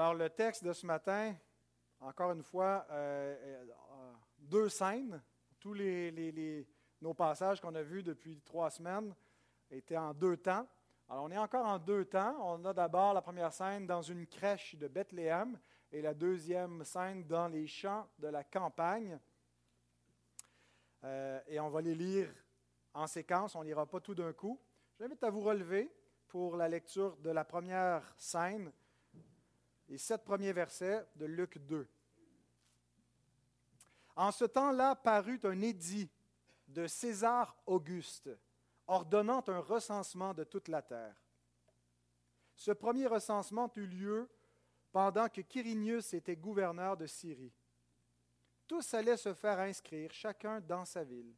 Alors, le texte de ce matin, encore une fois, euh, euh, deux scènes. Tous nos passages qu'on a vus depuis trois semaines étaient en deux temps. Alors, on est encore en deux temps. On a d'abord la première scène dans une crèche de Bethléem et la deuxième scène dans les champs de la campagne. Euh, et on va les lire en séquence, on ne lira pas tout d'un coup. J'invite à vous relever pour la lecture de la première scène, les sept premiers versets de Luc 2. En ce temps-là parut un édit de César Auguste, ordonnant un recensement de toute la terre. Ce premier recensement eut lieu pendant que Quirinius était gouverneur de Syrie. Tous allaient se faire inscrire, chacun dans sa ville.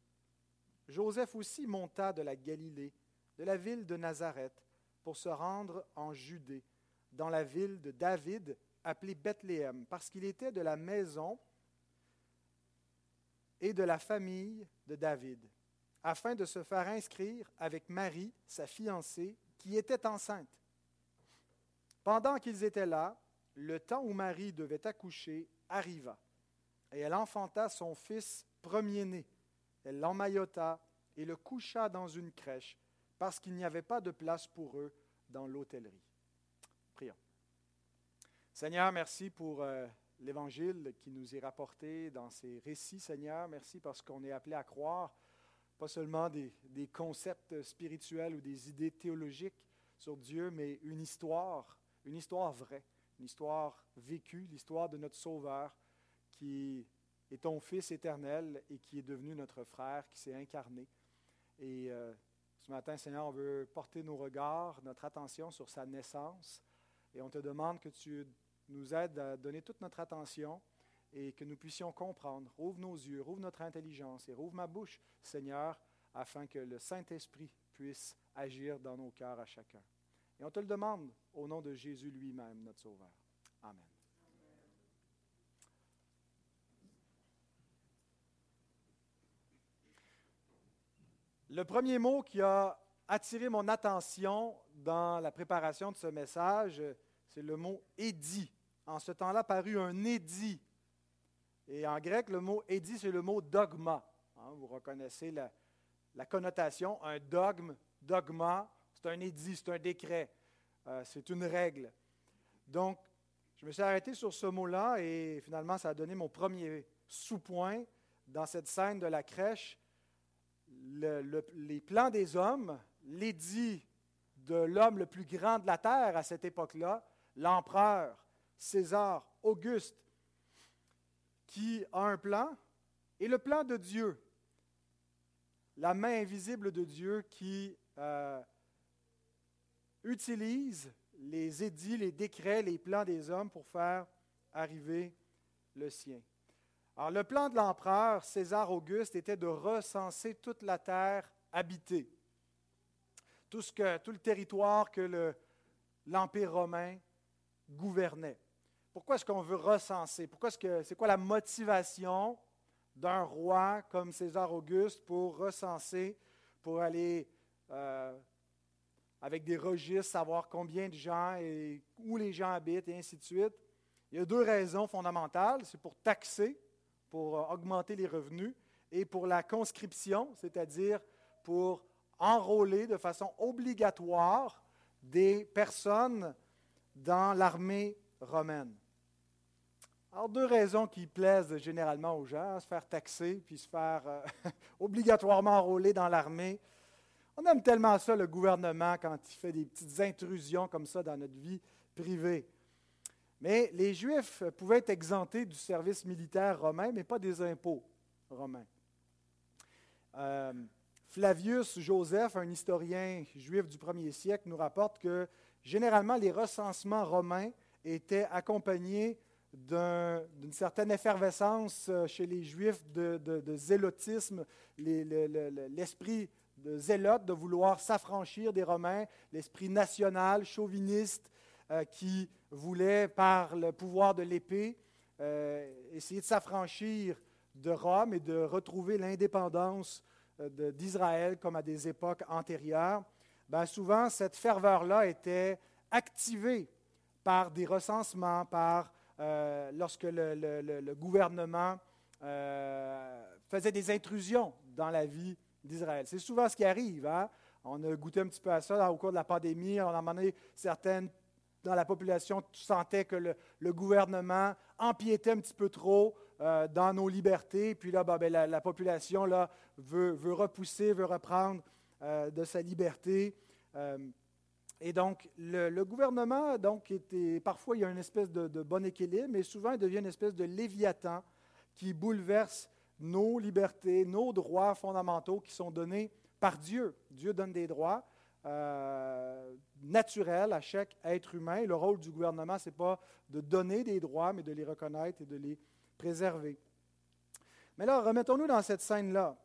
Joseph aussi monta de la Galilée, de la ville de Nazareth, pour se rendre en Judée, dans la ville de David, appelée Bethléem, parce qu'il était de la maison et de la famille de David, afin de se faire inscrire avec Marie, sa fiancée, qui était enceinte. Pendant qu'ils étaient là, le temps où Marie devait accoucher arriva, et elle enfanta son fils premier-né. Elle l'emmaillota et le coucha dans une crèche, parce qu'il n'y avait pas de place pour eux dans l'hôtellerie. Seigneur, merci pour euh, l'Évangile qui nous est rapporté dans ces récits, Seigneur. Merci parce qu'on est appelé à croire pas seulement des, des, concepts spirituels ou des idées théologiques sur Dieu, mais une histoire, une histoire vraie, une histoire vécue, l'histoire de notre Sauveur qui est ton Fils éternel et qui est devenu notre frère, qui s'est incarné. Et euh, ce matin, Seigneur, on veut porter nos regards, notre attention sur sa naissance. Et on te demande que tu nous aide à donner toute notre attention et que nous puissions comprendre. Rouvre nos yeux, rouvre notre intelligence et rouvre ma bouche, Seigneur, afin que le Saint-Esprit puisse agir dans nos cœurs à chacun. Et on te le demande au nom de Jésus lui-même, notre Sauveur. Amen. Le premier mot qui a attiré mon attention dans la préparation de ce message, c'est le mot édit en ce temps-là parut un édit. Et en grec, le mot édit, c'est le mot dogma. Hein, vous reconnaissez la, connotation. Un dogme, dogma, c'est un édit, c'est un décret, euh, c'est une règle. Donc, je me suis arrêté sur ce mot-là et finalement, ça a donné mon premier sous-point dans cette scène de la crèche. les plans des hommes, l'édit de l'homme le plus grand de la terre à cette époque-là, l'empereur, César Auguste, qui a un plan, et le plan de Dieu, la main invisible de Dieu qui euh, utilise les édits, les décrets, les plans des hommes pour faire arriver le sien. Alors le plan de l'empereur César Auguste était de recenser toute la terre habitée, tout, ce que, tout le territoire que l'Empire romain gouvernait. Pourquoi est-ce qu'on veut recenser? Pourquoi est-ce que c'est quoi la motivation d'un roi comme César Auguste pour recenser, pour aller euh, avec des registres, savoir combien de gens et où les gens habitent et ainsi de suite? Il y a deux raisons fondamentales. C'est pour taxer, pour euh, augmenter les revenus, et pour la conscription, c'est-à-dire pour enrôler de façon obligatoire des personnes dans l'armée romaine. Alors, deux raisons qui plaisent généralement aux gens, se faire taxer, puis se faire euh, obligatoirement enrôler dans l'armée. On aime tellement ça, le gouvernement, quand il fait des petites intrusions comme ça dans notre vie privée. Mais les Juifs pouvaient être exemptés du service militaire romain, mais pas des impôts romains. Euh, Flavius Joseph, un historien juif du premier siècle, nous rapporte que généralement les recensements romains étaient accompagnés d'une certaine effervescence euh, chez les Juifs de, zélotisme, l'esprit de zélote de vouloir s'affranchir des Romains, l'esprit national, chauviniste, euh, qui voulait, par le pouvoir de l'épée, euh, essayer de s'affranchir de Rome et de retrouver l'indépendance d'Israël comme à des époques antérieures. Ben, souvent, cette ferveur-là était activée par des recensements, par euh, lorsque le, gouvernement euh, faisait des intrusions dans la vie d'Israël. C'est souvent ce qui arrive. Hein. On a goûté un petit peu à ça au cours de la pandémie. On a demandé certaines dans la population sentaient que le, gouvernement empiétait un petit peu trop euh, dans nos libertés. Puis là, ben, la, population là, veut, repousser, veut reprendre de sa liberté. Et donc, le, gouvernement, donc, était, parfois, il y a une espèce de, bon équilibre, mais souvent, il devient une espèce de léviathan qui bouleverse nos libertés, nos droits fondamentaux qui sont donnés par Dieu. Dieu donne des droits euh, naturels à chaque être humain. Le rôle du gouvernement, ce n'est pas de donner des droits, mais de les reconnaître et de les préserver. Mais là, remettons-nous dans cette scène-là.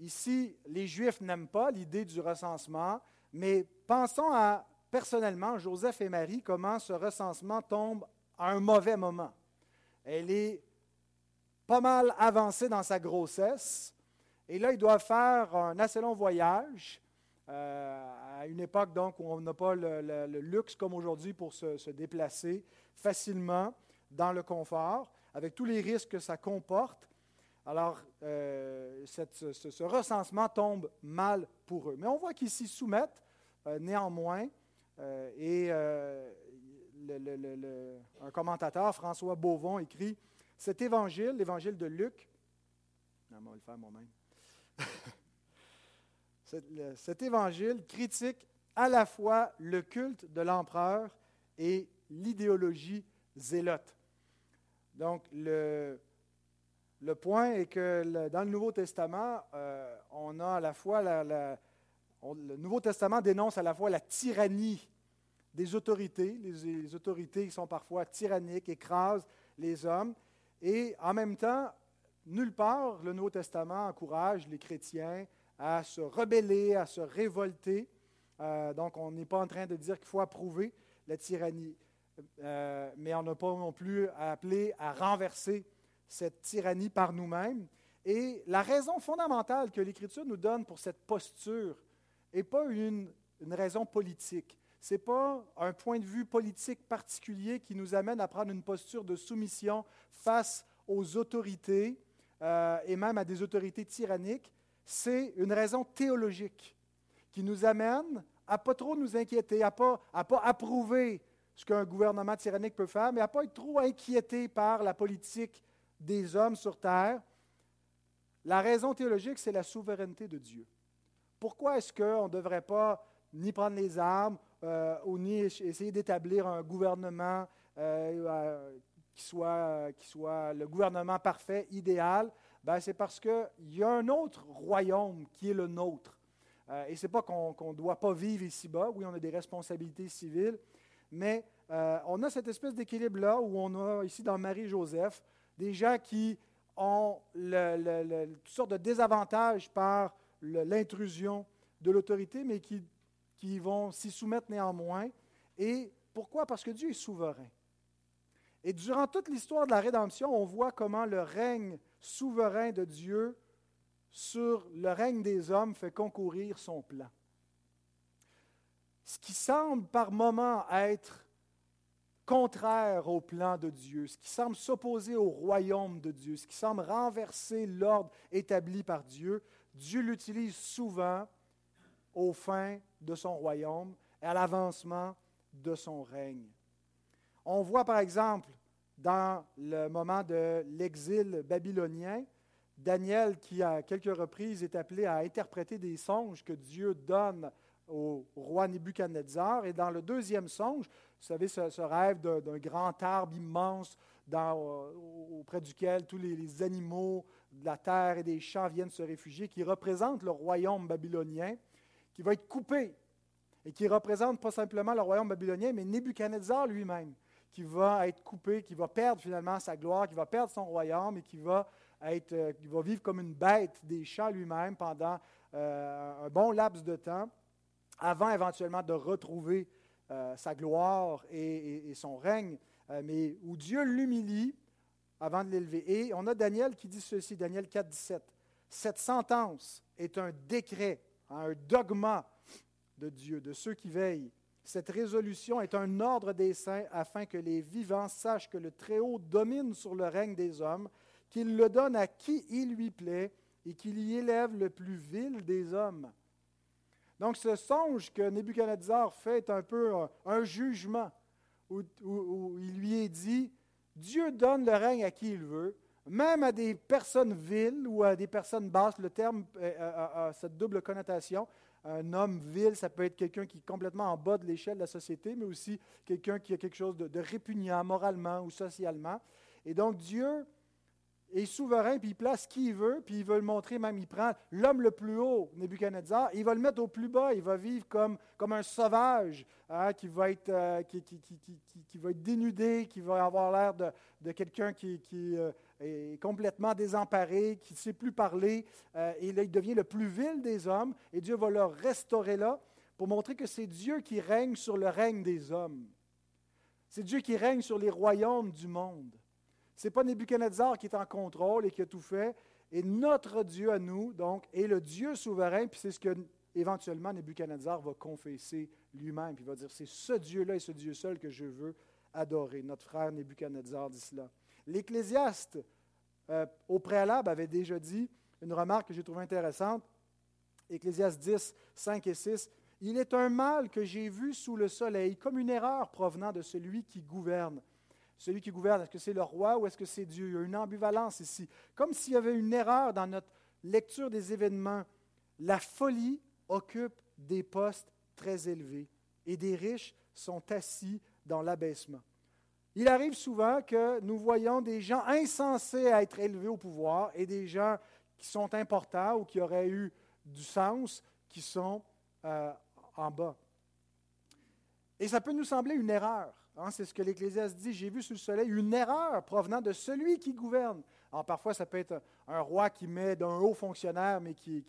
Ici, les Juifs n'aiment pas l'idée du recensement. Mais pensons à, personnellement, Joseph et Marie, comment ce recensement tombe à un mauvais moment. Elle est pas mal avancée dans sa grossesse, et là, ils doivent faire un assez long voyage, euh, à une époque donc où on n'a pas le, luxe comme aujourd'hui pour se, déplacer facilement dans le confort, avec tous les risques que ça comporte. Alors, euh, ce, recensement tombe mal pour eux. Mais on voit qu'ils s'y soumettent euh, néanmoins. Euh, et un commentateur, François Beauvon, écrit Cet évangile, l'évangile de Luc, non, on va le faire moi-même. cet évangile critique à la fois le culte de l'empereur et l'idéologie zélote. Donc, le, point est que dans le Nouveau Testament, euh, on a à la fois la, le Nouveau Testament dénonce à la fois la tyrannie des autorités, les, autorités qui sont parfois tyranniques, écrasent les hommes, et en même temps, nulle part le Nouveau Testament encourage les chrétiens à se rebeller, à se révolter. Euh, donc, on n'est pas en train de dire qu'il faut approuver la tyrannie, euh, mais on n'a pas non plus à appeler à renverser cette tyrannie par nous-mêmes. Et la raison fondamentale que l'Écriture nous donne pour cette posture n'est pas une, raison politique. Ce n'est pas un point de vue politique particulier qui nous amène à prendre une posture de soumission face aux autorités euh, et même à des autorités tyranniques. C'est une raison théologique qui nous amène à pas trop nous inquiéter, à ne pas, à pas approuver ce qu'un gouvernement tyrannique peut faire, mais à ne pas être trop inquiété par la politique des hommes sur terre. La raison théologique, c'est la souveraineté de Dieu. Pourquoi est-ce qu'on ne devrait pas ni prendre les armes euh, ou ni essayer d'établir un gouvernement euh, euh, qui, soit, qui soit le gouvernement parfait, idéal? Ben, c'est parce qu'il y a un autre royaume qui est le nôtre. et ce n'est pas qu'on ne doit pas vivre ici-bas, oui, on a des responsabilités civiles, mais on a cette espèce d'équilibre-là où on a ici dans Marie-Joseph des gens qui ont toutes sortes de désavantages par l'intrusion de l'autorité, mais qui, qui vont s'y soumettre néanmoins. Et pourquoi? Parce que Dieu est souverain. Et durant toute l'histoire de la rédemption, on voit comment le règne souverain de Dieu sur le règne des hommes fait concourir son plan. Ce qui semble par moments être contraire au plan de Dieu, ce qui semble s'opposer au royaume de Dieu, ce qui semble renverser l'ordre établi par Dieu, Dieu l'utilise souvent aux fins de son royaume et à l'avancement de son règne. On voit par exemple dans le moment de l'exil babylonien, Daniel qui à quelques reprises est appelé à interpréter des songes que Dieu donne au roi Nebuchadnezzar. Et dans le deuxième songe, vous savez, ce, rêve d'un grand arbre immense auprès duquel tous les, animaux de la terre et des champs viennent se réfugier, qui représente le royaume babylonien, qui va être coupé et qui représente pas simplement le royaume babylonien, mais Nebuchadnezzar lui-même, qui va être coupé, qui va perdre finalement sa gloire, qui va perdre son royaume et qui va, être, euh, qui va vivre comme une bête des champs lui-même pendant euh, un bon laps de temps avant éventuellement de retrouver euh, sa gloire et, son règne, mais où Dieu l'humilie avant de l'élever. Et on a Daniel qui dit ceci, Daniel 4, 17. Cette sentence est un décret, un dogma de Dieu, de ceux qui veillent. Cette résolution est un ordre des saints afin que les vivants sachent que le Très-Haut domine sur le règne des hommes, qu'il le donne à qui il lui plaît et qu'il y élève le plus vil des hommes. Donc ce songe que Nebuchadnezzar fait est un peu un, jugement où, il lui est dit, Dieu donne le règne à qui il veut, même à des personnes viles ou à des personnes basses. Le terme a, cette double connotation. Un homme vil, ça peut être quelqu'un qui est complètement en bas de l'échelle de la société, mais aussi quelqu'un qui a quelque chose de répugnant moralement ou socialement. Et donc Dieu est souverain, puis il place qui il veut, puis il veut le montrer, même il prend l'homme le plus haut, Nebuchadnezzar, il va le mettre au plus bas, il va vivre comme, comme un sauvage, hein, qui, va être, euh, qui, va dénudé, qui va avoir l'air de, quelqu'un qui, euh, est complètement désemparé, qui ne sait plus parler, euh, et il devient le plus vil des hommes, et Dieu va le restaurer là, pour montrer que c'est Dieu qui règne sur le règne des hommes. C'est Dieu qui règne sur les royaumes du monde. N'est pas Nebuchadnezzar qui est en contrôle et qui a tout fait. Et notre Dieu à nous, donc, est le Dieu souverain, puis c'est ce que éventuellement Nebuchadnezzar va confesser lui-même, puis il va dire, c'est ce Dieu-là et ce Dieu seul que je veux adorer. Notre frère Nebuchadnezzar dit cela. L'Ecclésiaste, euh, au préalable, avait déjà dit une remarque que j'ai trouvée intéressante. Ecclésiaste 10, 5 et 6. Il est un mal que j'ai vu sous le soleil, comme une erreur provenant de celui qui gouverne. Celui qui gouverne, est-ce que c'est le roi ou est-ce que c'est Dieu? Il y a une ambivalence ici. Comme s'il y avait une erreur dans notre lecture des événements. La folie occupe des postes très élevés et des riches sont assis dans l'abaissement. Il arrive souvent que nous voyons des gens insensés à être élevés au pouvoir et des gens qui sont importants ou qui auraient eu du sens qui sont euh, en bas. Et ça peut nous sembler une erreur. Hein, c'est ce que l'Ecclésiaste dit. J'ai vu sous le soleil une erreur provenant de celui qui gouverne. Alors parfois, ça peut être un roi qui met d'un haut fonctionnaire, mais qui,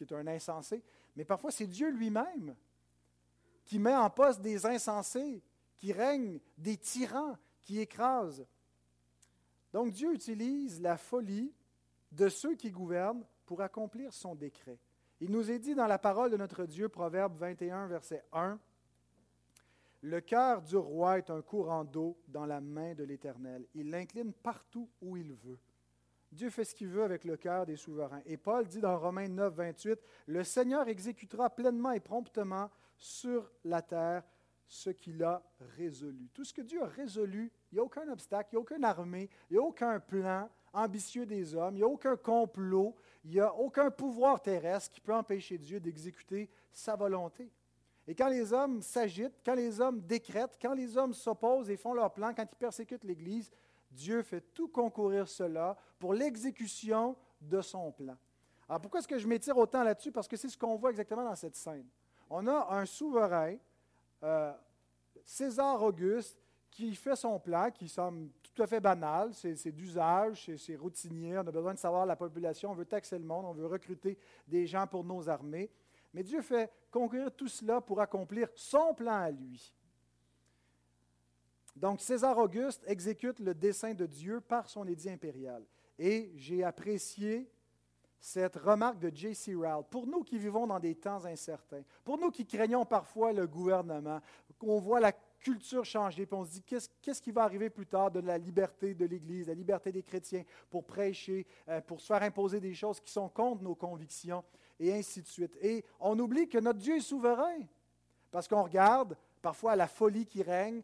est un insensé. Mais parfois, c'est Dieu lui-même qui met en poste des insensés, qui règnent, des tyrans, qui écrasent. Donc Dieu utilise la folie de ceux qui gouvernent pour accomplir son décret. Il nous est dit dans la parole de notre Dieu, Proverbe 21, verset 1, le cœur du roi est un courant d'eau dans la main de l'Éternel. Il l'incline partout où il veut. Dieu fait ce qu'il veut avec le cœur des souverains. Et Paul dit dans Romains 9, 28, Le Seigneur exécutera pleinement et promptement sur la terre ce qu'il a résolu. Tout ce que Dieu a résolu, il n'y a aucun obstacle, il n'y a aucune armée, il n'y a aucun plan ambitieux des hommes, il n'y a aucun complot, il n'y a aucun pouvoir terrestre qui peut empêcher Dieu d'exécuter sa volonté. Et quand les hommes s'agitent, quand les hommes décrètent, quand les hommes s'opposent et font leur plan, quand ils persécutent l'Église, Dieu fait tout concourir cela pour l'exécution de son plan. Alors pourquoi est-ce que je m'étire autant là-dessus? Parce que c'est ce qu'on voit exactement dans cette scène. On a un souverain, euh, César Auguste, qui fait son plan, qui semble tout à fait banal, c'est d'usage, c'est routinier, on a besoin de savoir la population, on veut taxer le monde, on veut recruter des gens pour nos armées. Mais Dieu fait concourir tout cela pour accomplir son plan à lui. Donc César Auguste exécute le dessein de Dieu par son édit impérial. Et j'ai apprécié cette remarque de J.C. Rowell. Pour nous qui vivons dans des temps incertains, pour nous qui craignons parfois le gouvernement, qu'on voit la culture changer, puis on se dit qu'est-ce, qui va arriver plus tard de la liberté de l'Église, la liberté des chrétiens pour prêcher, euh, pour se faire imposer des choses qui sont contre nos convictions? Et ainsi de suite. Et on oublie que notre Dieu est souverain, parce qu'on regarde parfois à la folie qui règne,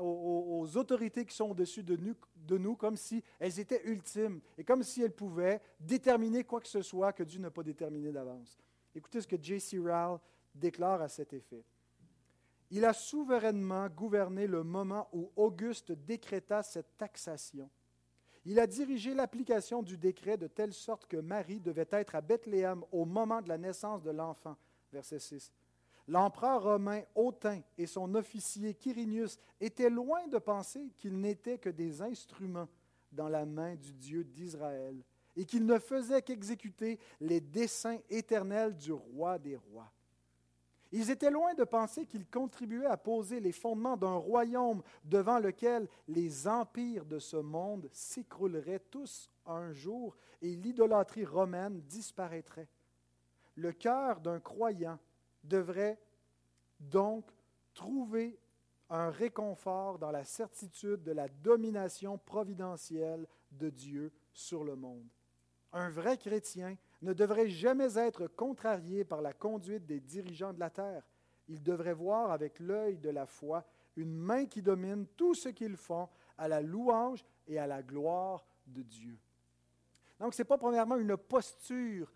aux, autorités qui sont au-dessus de nous, de nous, comme si elles étaient ultimes et comme si elles pouvaient déterminer quoi que ce soit que Dieu n'a pas déterminé d'avance. Écoutez ce que J.C. Rowell déclare à cet effet. Il a souverainement gouverné le moment où Auguste décréta cette taxation il a dirigé l'application du décret de telle sorte que Marie devait être à Bethléem au moment de la naissance de l'enfant. Verset 6. L'empereur romain Autin et son officier Quirinius étaient loin de penser qu'ils n'étaient que des instruments dans la main du Dieu d'Israël et qu'ils ne faisaient qu'exécuter les desseins éternels du roi des rois. Ils étaient loin de penser qu'ils contribuaient à poser les fondements d'un royaume devant lequel les empires de ce monde s'écrouleraient tous un jour et l'idolâtrie romaine disparaîtrait. Le cœur d'un croyant devrait donc trouver un réconfort dans la certitude de la domination providentielle de Dieu sur le monde. Un vrai chrétien ne devrait jamais être contrarié par la conduite des dirigeants de la terre. Il devrait voir avec l'œil de la foi une main qui domine tout ce qu'ils font à la louange et à la gloire de Dieu. Donc, ce n'est pas premièrement une posture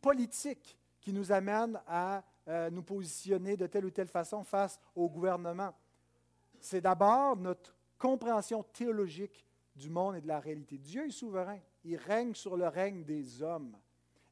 politique qui nous amène à euh, nous positionner de telle ou telle façon face au gouvernement. C'est d'abord notre compréhension théologique du monde et de la réalité. Dieu est souverain. Il règne sur le règne des hommes.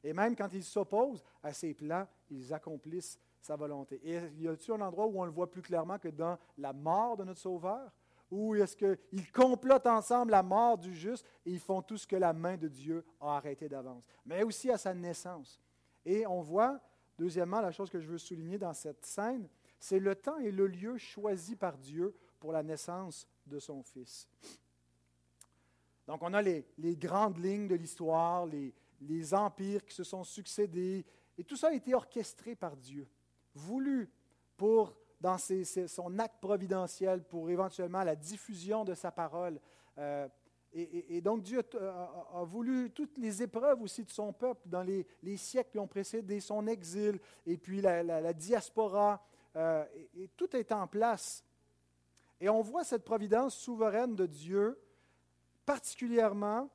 Et même quand ils s'opposent à ses plans, ils accomplissent sa volonté. Et y a-t-il un endroit où on le voit plus clairement que dans la mort de notre Sauveur? Ou est-ce qu'ils complotent ensemble la mort du juste et ils font tout ce que la main de Dieu a arrêté d'avance? Mais aussi à sa naissance. Et on voit, deuxièmement, la chose que je veux souligner dans cette scène, c'est le temps et le lieu choisis par Dieu pour la naissance de son Fils. Donc, on a les, grandes lignes de l'histoire, les, les, empires qui se sont succédés, et tout ça a été orchestré par Dieu, voulu pour, dans son acte providentiel, pour éventuellement la diffusion de sa parole. Euh, et, donc, Dieu a, voulu toutes les épreuves aussi de son peuple dans les, siècles qui ont précédé son exil, et puis la, diaspora, euh, et, et tout est en place. Et on voit cette providence souveraine de Dieu particulièrement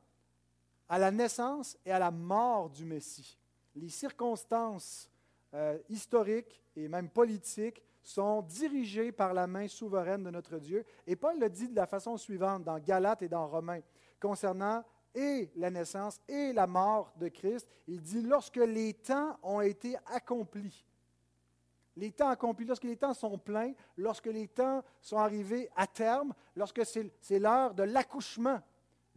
à la naissance et à la mort du Messie. Les circonstances euh, historiques et même politiques sont dirigées par la main souveraine de notre Dieu. Et Paul le dit de la façon suivante dans Galates et dans Romains, concernant et la naissance et la mort de Christ. Il dit, lorsque les temps ont été accomplis, les temps accomplis, lorsque les temps sont pleins, lorsque les temps sont arrivés à terme, lorsque c'est l'heure de l'accouchement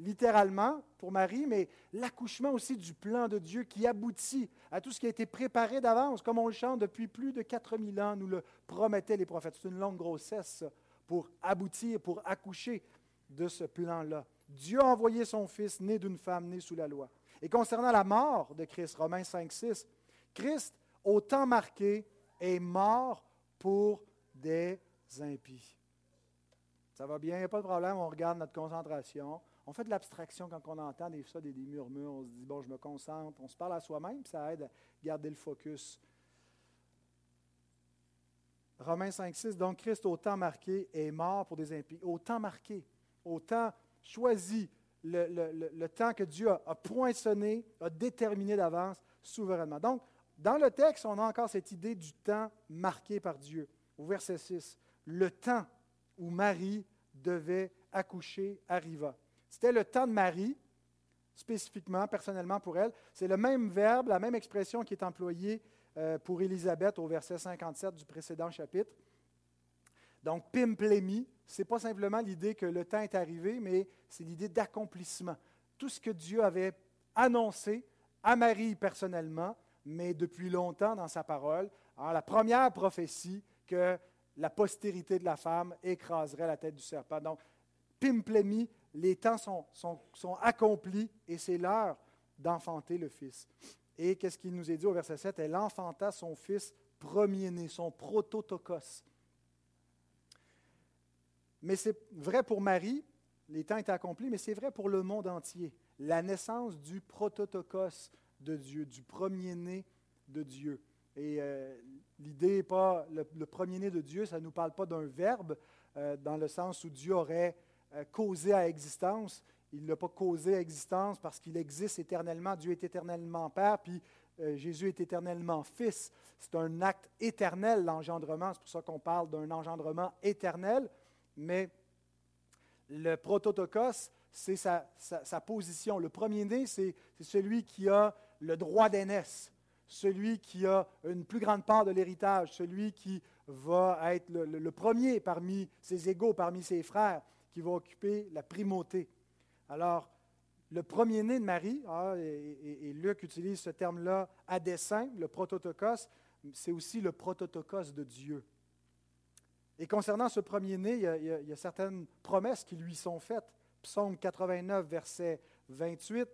littéralement pour Marie, mais l'accouchement aussi du plan de Dieu qui aboutit à tout ce qui a été préparé d'avance, comme on le chante depuis plus de 4000 ans, nous le promettaient les prophètes. C'est une longue grossesse pour aboutir, pour accoucher de ce plan-là. Dieu a envoyé son Fils, né d'une femme, née sous la loi. Et concernant la mort de Christ, Romains 5, 6, Christ, au temps marqué, est mort pour des impies. Ça va bien, il n'y a pas de problème, on regarde notre concentration, on fait de l'abstraction quand on entend des, ça, des, murmures. On se dit, bon, je me concentre. On se parle à soi-même, ça aide à garder le focus. Romains 5, 6, donc Christ, au temps marqué, est mort pour des impies. Au temps marqué, au temps choisi, le, temps que Dieu a, a, poinçonné, a déterminé d'avance souverainement. Donc, dans le texte, on a encore cette idée du temps marqué par Dieu. Au verset 6, le temps où Marie devait accoucher arriva. C'était le temps de Marie, spécifiquement, personnellement pour elle. C'est le même verbe, la même expression qui est employée euh, pour Élisabeth au verset 57 du précédent chapitre. Donc, pimplémi, ce n'est pas simplement l'idée que le temps est arrivé, mais c'est l'idée d'accomplissement. Tout ce que Dieu avait annoncé à Marie personnellement, mais depuis longtemps dans sa parole, la première prophétie que la postérité de la femme écraserait la tête du serpent. Donc, pimplémi, les temps sont, sont, accomplis et c'est l'heure d'enfanter le Fils. Et qu'est-ce qu'il nous est dit au verset 7 Elle enfanta son Fils premier-né, son prototokos. Mais c'est vrai pour Marie, les temps étaient accomplis, mais c'est vrai pour le monde entier. La naissance du prototokos de Dieu, du premier-né de Dieu. Et euh, l'idée n'est pas le, premier-né de Dieu, ça ne nous parle pas d'un verbe, euh, dans le sens où Dieu aurait causé à existence. Il n'a pas causé à existence parce qu'il existe éternellement. Dieu est éternellement Père, puis euh, Jésus est éternellement Fils. C'est un acte éternel, l'engendrement. C'est pour ça qu'on parle d'un engendrement éternel. Mais le prototokos, c'est sa, position. Le premier-né, c'est celui qui a le droit d'aînesse, celui qui a une plus grande part de l'héritage, celui qui va être le premier parmi ses égaux, parmi ses frères qui va occuper la primauté. Alors, le premier-né de Marie, ah, et, Luc utilise ce terme-là à dessein, le prototokos, c'est aussi le prototokos de Dieu. Et concernant ce premier-né, il, il, y a certaines promesses qui lui sont faites. Psaume 89, verset 28.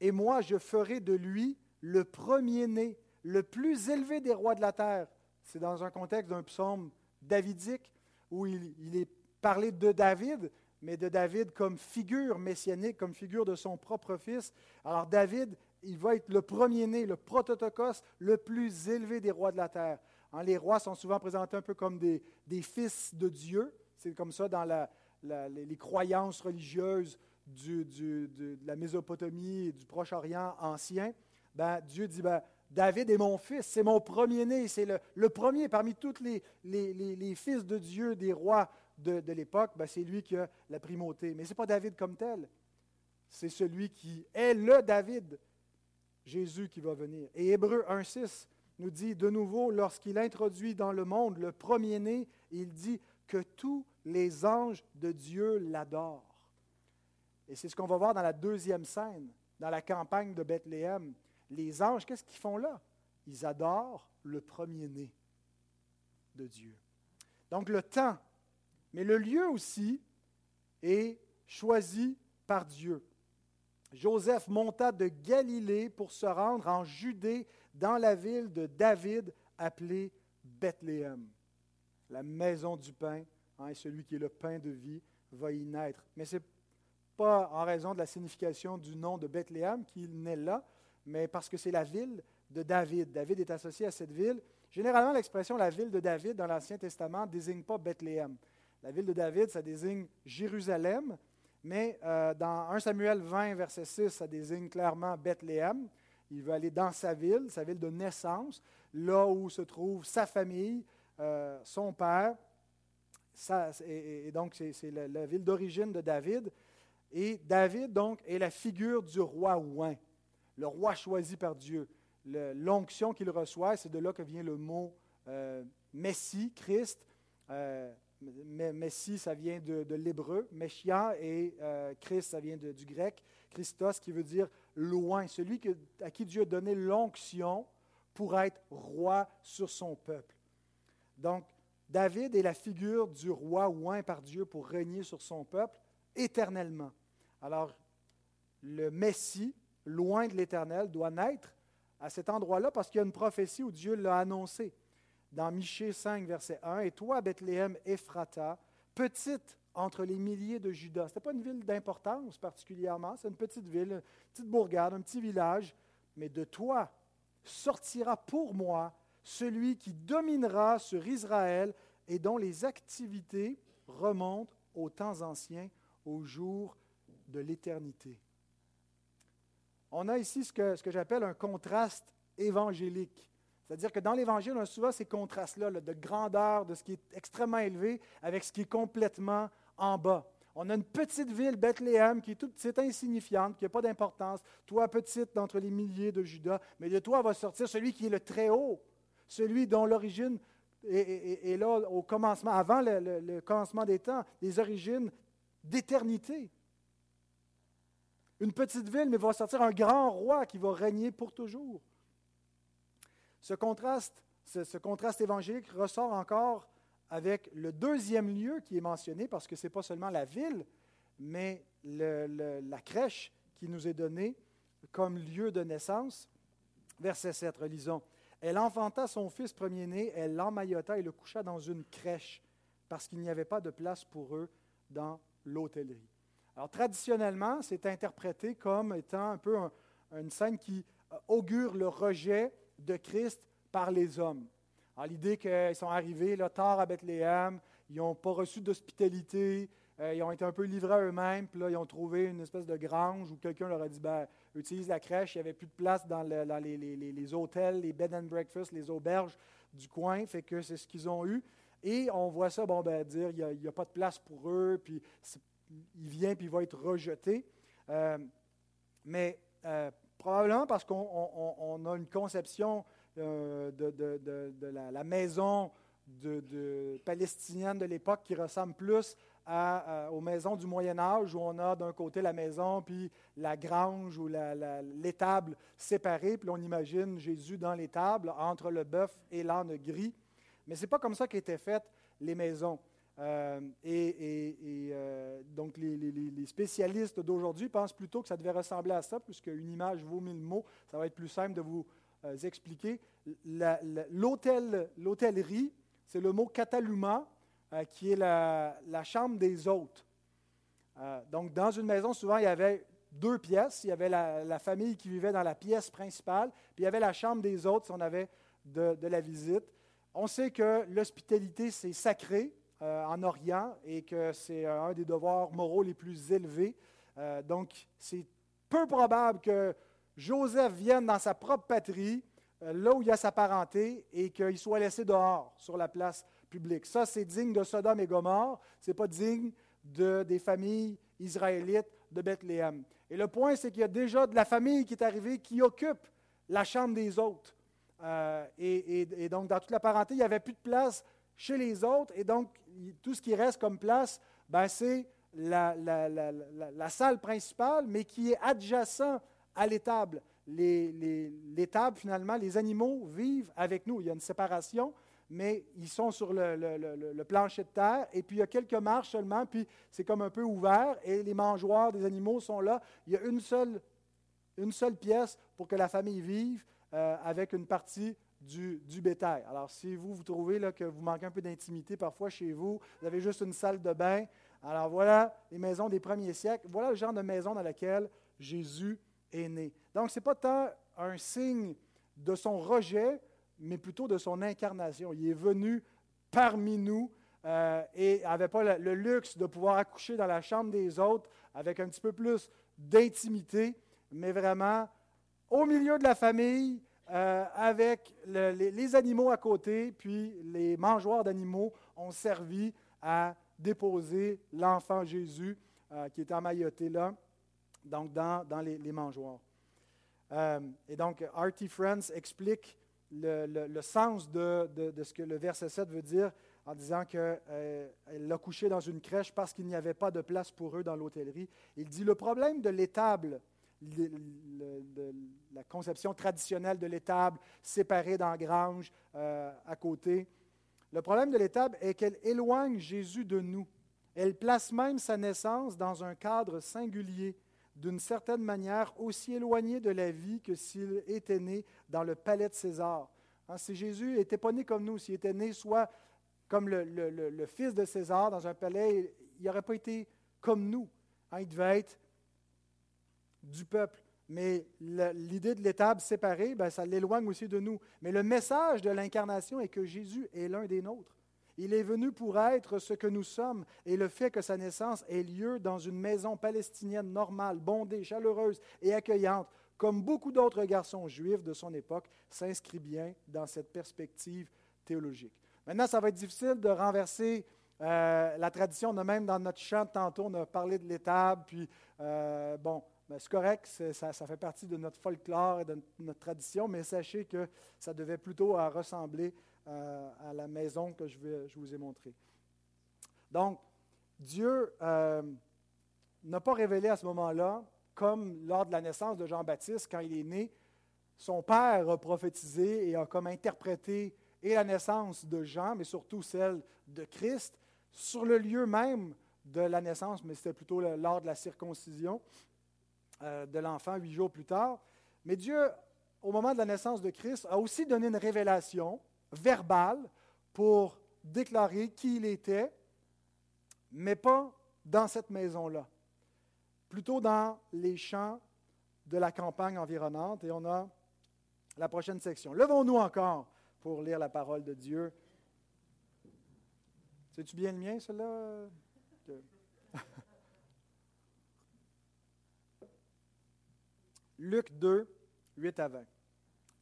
Et moi, je ferai de lui le premier-né, le plus élevé des rois de la terre. c'est dans un contexte d'un psaume davidique où il, est parlé de David, mais de David comme figure messianique, comme figure de son propre fils. Alors David, il va être le premier-né, le prototokos, le plus élevé des rois de la terre. Hein, les rois sont souvent présentés un peu comme des, fils de Dieu. C'est comme ça dans les croyances religieuses de la Mésopotamie et du Proche-Orient ancien. Ben, Dieu dit, ben, David est mon fils, c'est mon premier-né, c'est le, premier parmi tous les, les, fils de Dieu, des rois de, l'époque, ben, c'est lui qui a la primauté. Mais ce n'est pas David comme tel, c'est celui qui est le David, Jésus qui va venir. Et Hébreu 1.6 nous dit de nouveau, lorsqu'il introduit dans le monde le premier-né, il dit que tous les anges de Dieu l'adorent. Et c'est ce qu'on va voir dans la deuxième scène, dans la campagne de Bethléem. Les anges, qu'est-ce qu'ils font là? Ils adorent le premier-né de Dieu. Donc le temps, mais le lieu aussi est choisi par Dieu. Joseph monta de Galilée pour se rendre en Judée dans la ville de David appelée Bethléem. La maison du pain, hein, celui qui est le pain de vie, va y naître. Mais ce n'est pas en raison de la signification du nom de Bethléem qu'il naît là, mais parce que c'est la ville de David. David est associé à cette ville. Généralement, l'expression la ville de David dans l'Ancien Testament ne désigne pas Bethléem. La ville de David, ça désigne Jérusalem, mais euh, dans 1 Samuel 20, verset 6, ça désigne clairement Bethléem. Il veut aller dans sa ville, sa ville de naissance, là où se trouve sa famille, euh, son père. et, donc, c'est la, ville d'origine de David. Et David, donc, est la figure du roi ouin le roi choisi par Dieu. L'onction qu'il reçoit, c'est de là que vient le mot euh, Messie, Christ. Messie, ça vient de, l'hébreu, Meshia, et euh, Christ, ça vient du grec, Christos, qui veut dire loin, celui à qui Dieu a donné l'onction pour être roi sur son peuple. Donc, David est la figure du roi oint par Dieu pour régner sur son peuple éternellement. Alors, le Messie, loin de l'Éternel, doit naître à cet endroit-là parce qu'il y a une prophétie où Dieu l'a annoncé. Dans Michée 5, verset 1, Et toi, Bethléem Ephrata, petite entre les milliers de Judas. Ce n'était pas une ville d'importance particulièrement, c'est une petite ville, une petite bourgade, un petit village, mais de toi sortira pour moi celui qui dominera sur Israël et dont les activités remontent aux temps anciens, aux jours de l'éternité on a ici ce que, ce que j'appelle un contraste évangélique. C'est-à-dire que dans l'Évangile, on a souvent ces contrastes-là de grandeur, de ce qui est extrêmement élevé avec ce qui est complètement en bas. On a une petite ville, Bethléem, qui est toute petite, insignifiante, qui n'a pas d'importance. Toi, petite d'entre les milliers de Judas, mais de toi va sortir celui qui est le très haut, celui dont l'origine est, là au commencement, avant le commencement des temps, des origines d'éternité une petite ville, mais va sortir un grand roi qui va régner pour toujours. Ce contraste, évangélique ressort encore avec le deuxième lieu qui est mentionné, parce que ce n'est pas seulement la ville, mais la crèche qui nous est donnée comme lieu de naissance. Verset 7, relisons. Elle enfanta son fils premier-né, elle l'emmaillota et le coucha dans une crèche, parce qu'il n'y avait pas de place pour eux dans l'hôtellerie. Alors, traditionnellement, c'est interprété comme étant un peu une scène qui augure le rejet de Christ par les hommes. L'idée qu'ils sont arrivés là, tard à Bethléem, ils n'ont pas reçu d'hospitalité, euh, ils ont été un peu livrés à eux-mêmes, puis là, ils ont trouvé une espèce de grange où quelqu'un leur a dit ben, utilise la crèche, il n'y avait plus de place dans, les, hôtels, les bed and breakfast, les auberges du coin, fait que c'est ce qu'ils ont eu. Et on voit ça, bon, ben, dire il n'y a, a, pas de place pour eux, puis il vient puis il va être rejeté. Euh, mais euh, probablement parce qu'on a une conception euh, de, la, maison de, palestinienne de l'époque qui ressemble plus aux maisons du Moyen Âge où on a d'un côté la maison puis la grange ou l'étable séparée, puis on imagine Jésus dans l'étable entre le bœuf et l'âne gris. Mais ce n'est pas comme ça qu'étaient faites les maisons. Euh, et, euh, donc, les, spécialistes d'aujourd'hui pensent plutôt que ça devait ressembler à ça, puisque une image vaut mille mots. Ça va être plus simple de vous euh, expliquer. L'hôtellerie, c'est le mot kataluma, euh, qui est la, chambre des hôtes. Donc, dans une maison, souvent, il y avait deux pièces. Il y avait la, famille qui vivait dans la pièce principale, puis il y avait la chambre des hôtes si on avait de, la visite. On sait que l'hospitalité, c'est sacré en Orient et que c'est un des devoirs moraux les plus élevés. donc, c'est peu probable que Joseph vienne dans sa propre patrie, euh, là où il y a sa parenté, et qu'il soit laissé dehors sur la place publique. Ça, c'est digne de Sodome et Gomorre, ce n'est pas digne de, des familles israélites de Bethléem. Et le point, c'est qu'il y a déjà de la famille qui est arrivée qui occupe la chambre des autres. Euh, et, donc, dans toute la parenté, il n'y avait plus de place chez les autres, et donc, tout ce qui reste comme place, ben, c'est la, salle principale, mais qui est adjacent à l'étable. L'étable, finalement, les animaux vivent avec nous. Il y a une séparation, mais ils sont sur le, plancher de terre, et puis il y a quelques marches seulement, puis c'est comme un peu ouvert, et les mangeoires des animaux sont là. Il y a une seule, une seule pièce pour que la famille vive euh, avec une partie du, bétail. Alors, si vous, vous trouvez là, que vous manquez un peu d'intimité parfois chez vous, vous avez juste une salle de bain. Alors, voilà les maisons des premiers siècles. Voilà le genre de maison dans laquelle Jésus né. Donc, ce n'est pas tant un signe de son rejet, mais plutôt de son incarnation. Il est venu parmi nous euh, et n'avait pas le, luxe de pouvoir accoucher dans la chambre des autres avec un petit peu plus d'intimité, mais vraiment au milieu de la famille, euh, avec les, animaux à côté, puis les mangeoires d'animaux ont servi à déposer l'enfant Jésus euh, qui est emmailloté là donc dans, les, mangeoires. Euh, et donc, R.T. Friends explique le, sens de, ce que le verset 7 veut dire en disant qu'elle euh, l'a couché dans une crèche parce qu'il n'y avait pas de place pour eux dans l'hôtellerie. Il dit le problème de l'étable, la conception traditionnelle de l'étable séparée dans grange euh, à côté, le problème de l'étable est qu'elle éloigne Jésus de nous. Elle place même sa naissance dans un cadre singulier d'une certaine manière aussi éloigné de la vie que s'il était né dans le palais de César. Hein, si Jésus n'était pas né comme nous, s'il était né soit comme le, fils de César dans un palais, il n'aurait pas été comme nous. Hein, il devait être du peuple. Mais l'idée de l'étable séparée, ben, ça l'éloigne aussi de nous. Mais le message de l'incarnation est que Jésus est l'un des nôtres. Il est venu pour être ce que nous sommes, et le fait que sa naissance ait lieu dans une maison palestinienne normale, bondée, chaleureuse et accueillante, comme beaucoup d'autres garçons juifs de son époque, s'inscrit bien dans cette perspective théologique. Maintenant, ça va être difficile de renverser euh, la tradition. On a même dans notre chant, tantôt, on a parlé de l'étable, puis euh, bon, c'est correct, ça, fait partie de notre folklore et de notre tradition, mais sachez que ça devait plutôt ressembler euh, à la maison que je, vous ai montrée. Donc, Dieu euh, n'a pas révélé à ce moment-là, comme lors de la naissance de Jean-Baptiste, quand il est né, son père a prophétisé et a comme interprété et la naissance de Jean, mais surtout celle de Christ, sur le lieu même de la naissance, mais c'était plutôt lors de la circoncision de l'enfant huit jours plus tard. Mais Dieu, au moment de la naissance de Christ, a aussi donné une révélation verbal pour déclarer qui il était, mais pas dans cette maison-là, plutôt dans les champs de la campagne environnante. Et on a la prochaine section. Levons-nous encore pour lire la parole de Dieu. C'est-tu bien le mien, cela? Luc 2, 8 à 20.